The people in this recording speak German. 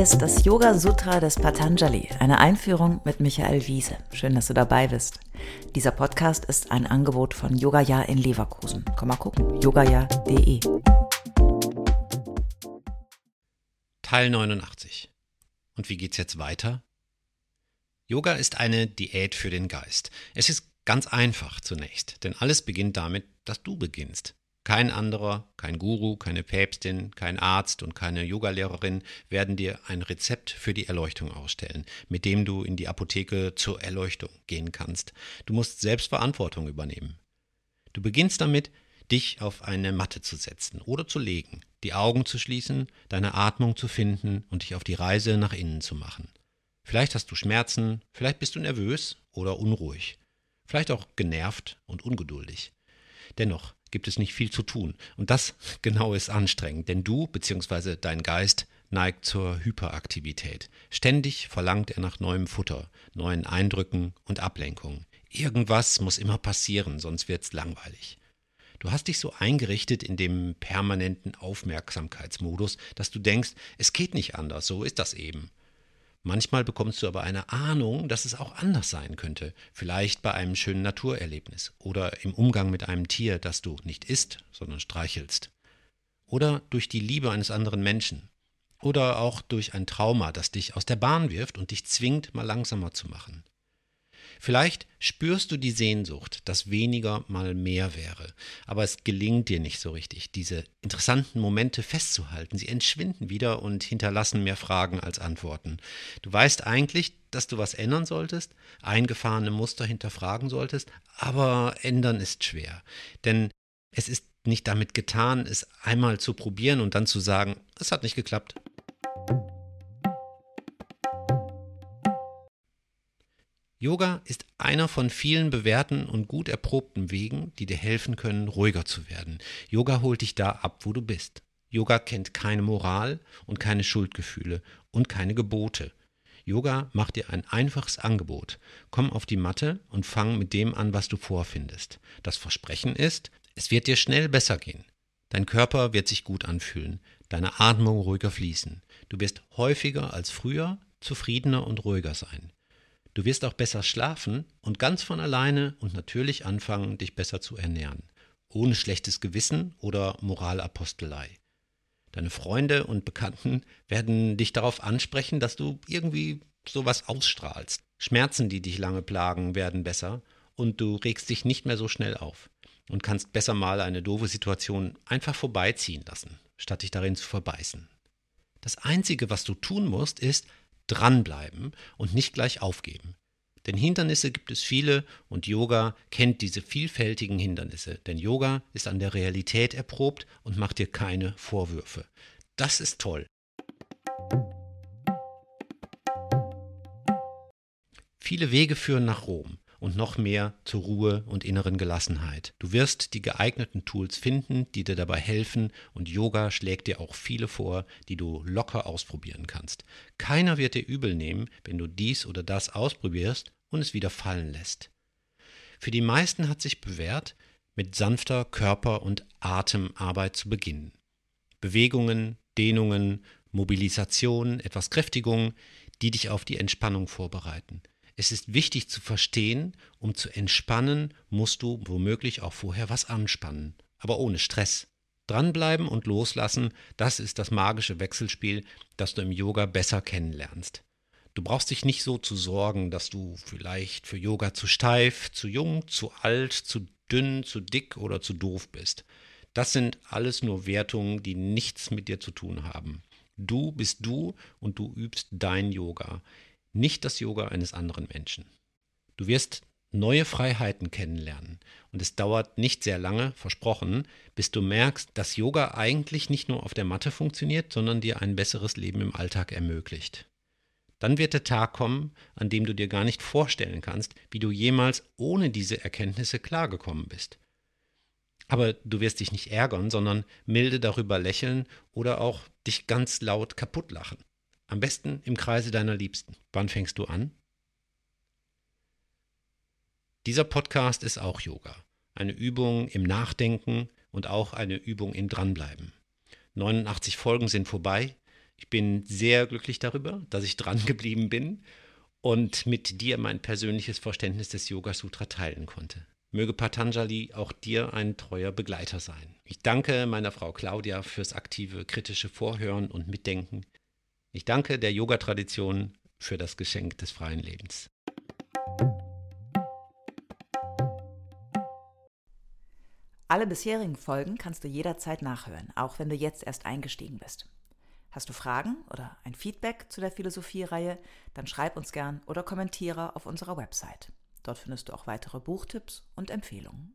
Ist das Yoga Sutra des Patanjali, eine Einführung mit Michael Wiese. Schön, dass du dabei bist. Dieser Podcast ist ein Angebot von Yogaya in Leverkusen. Komm mal gucken, yogaya.de. Teil 89. Und wie geht's jetzt weiter? Yoga ist eine Diät für den Geist. Es ist ganz einfach zunächst, denn alles beginnt damit, dass du beginnst. Kein anderer, kein Guru, keine Päpstin, kein Arzt und keine Yogalehrerin werden dir ein Rezept für die Erleuchtung ausstellen, mit dem du in die Apotheke zur Erleuchtung gehen kannst. Du musst selbst Verantwortung übernehmen. Du beginnst damit, dich auf eine Matte zu setzen oder zu legen, die Augen zu schließen, deine Atmung zu finden und dich auf die Reise nach innen zu machen. Vielleicht hast du Schmerzen, vielleicht bist du nervös oder unruhig, vielleicht auch genervt und ungeduldig. Dennoch, gibt es nicht viel zu tun. Und das genau ist anstrengend, denn du bzw. dein Geist neigt zur Hyperaktivität. Ständig verlangt er nach neuem Futter, neuen Eindrücken und Ablenkungen. Irgendwas muss immer passieren, sonst wird's langweilig. Du hast dich so eingerichtet in dem permanenten Aufmerksamkeitsmodus, dass du denkst, es geht nicht anders, so ist das eben. Manchmal bekommst du aber eine Ahnung, dass es auch anders sein könnte. Vielleicht bei einem schönen Naturerlebnis oder im Umgang mit einem Tier, das du nicht isst, sondern streichelst. Oder durch die Liebe eines anderen Menschen. Oder auch durch ein Trauma, das dich aus der Bahn wirft und dich zwingt, mal langsamer zu machen. Vielleicht spürst du die Sehnsucht, dass weniger mal mehr wäre, aber es gelingt dir nicht so richtig, diese interessanten Momente festzuhalten. Sie entschwinden wieder und hinterlassen mehr Fragen als Antworten. Du weißt eigentlich, dass du was ändern solltest, eingefahrene Muster hinterfragen solltest, aber ändern ist schwer. Denn es ist nicht damit getan, es einmal zu probieren und dann zu sagen, es hat nicht geklappt. Yoga ist einer von vielen bewährten und gut erprobten Wegen, die dir helfen können, ruhiger zu werden. Yoga holt dich da ab, wo du bist. Yoga kennt keine Moral und keine Schuldgefühle und keine Gebote. Yoga macht dir ein einfaches Angebot. Komm auf die Matte und fang mit dem an, was du vorfindest. Das Versprechen ist, es wird dir schnell besser gehen. Dein Körper wird sich gut anfühlen, deine Atmung ruhiger fließen. Du wirst häufiger als früher zufriedener und ruhiger sein. Du wirst auch besser schlafen und ganz von alleine und natürlich anfangen, dich besser zu ernähren, ohne schlechtes Gewissen oder Moralapostelei. Deine Freunde und Bekannten werden dich darauf ansprechen, dass du irgendwie sowas ausstrahlst. Schmerzen, die dich lange plagen, werden besser und du regst dich nicht mehr so schnell auf und kannst besser mal eine doofe Situation einfach vorbeiziehen lassen, statt dich darin zu verbeißen. Das Einzige, was du tun musst, ist, dranbleiben und nicht gleich aufgeben. Denn Hindernisse gibt es viele und Yoga kennt diese vielfältigen Hindernisse. Denn Yoga ist an der Realität erprobt und macht dir keine Vorwürfe. Das ist toll. Viele Wege führen nach Rom und noch mehr zur Ruhe und inneren Gelassenheit. Du wirst die geeigneten Tools finden, die dir dabei helfen und Yoga schlägt dir auch viele vor, die du locker ausprobieren kannst. Keiner wird dir übel nehmen, wenn du dies oder das ausprobierst und es wieder fallen lässt. Für die meisten hat sich bewährt, mit sanfter Körper- und Atemarbeit zu beginnen. Bewegungen, Dehnungen, Mobilisation, etwas Kräftigung, die dich auf die Entspannung vorbereiten. Es ist wichtig zu verstehen, um zu entspannen, musst du womöglich auch vorher was anspannen, aber ohne Stress. Dranbleiben und loslassen, das ist das magische Wechselspiel, das du im Yoga besser kennenlernst. Du brauchst dich nicht so zu sorgen, dass du vielleicht für Yoga zu steif, zu jung, zu alt, zu dünn, zu dick oder zu doof bist. Das sind alles nur Wertungen, die nichts mit dir zu tun haben. Du bist du und du übst dein Yoga nicht das Yoga eines anderen Menschen. Du wirst neue Freiheiten kennenlernen. Und es dauert nicht sehr lange, versprochen, bis du merkst, dass Yoga eigentlich nicht nur auf der Matte funktioniert, sondern dir ein besseres Leben im Alltag ermöglicht. Dann wird der Tag kommen, an dem du dir gar nicht vorstellen kannst, wie du jemals ohne diese Erkenntnisse klargekommen bist. Aber du wirst dich nicht ärgern, sondern milde darüber lächeln oder auch dich ganz laut kaputt lachen. Am besten im Kreise deiner Liebsten. Wann fängst du an? Dieser Podcast ist auch Yoga. Eine Übung im Nachdenken und auch eine Übung im Dranbleiben. 89 Folgen sind vorbei. Ich bin sehr glücklich darüber, dass ich dran geblieben bin und mit dir mein persönliches Verständnis des Yoga Sutra teilen konnte. Möge Patanjali auch dir ein treuer Begleiter sein. Ich danke meiner Frau Claudia fürs aktive kritische Vorhören und Mitdenken. Ich danke der Yoga-Tradition für das Geschenk des freien Lebens. Alle bisherigen Folgen kannst du jederzeit nachhören, auch wenn du jetzt erst eingestiegen bist. Hast du Fragen oder ein Feedback zu der Philosophie-Reihe, dann schreib uns gern oder kommentiere auf unserer Website. Dort findest du auch weitere Buchtipps und Empfehlungen.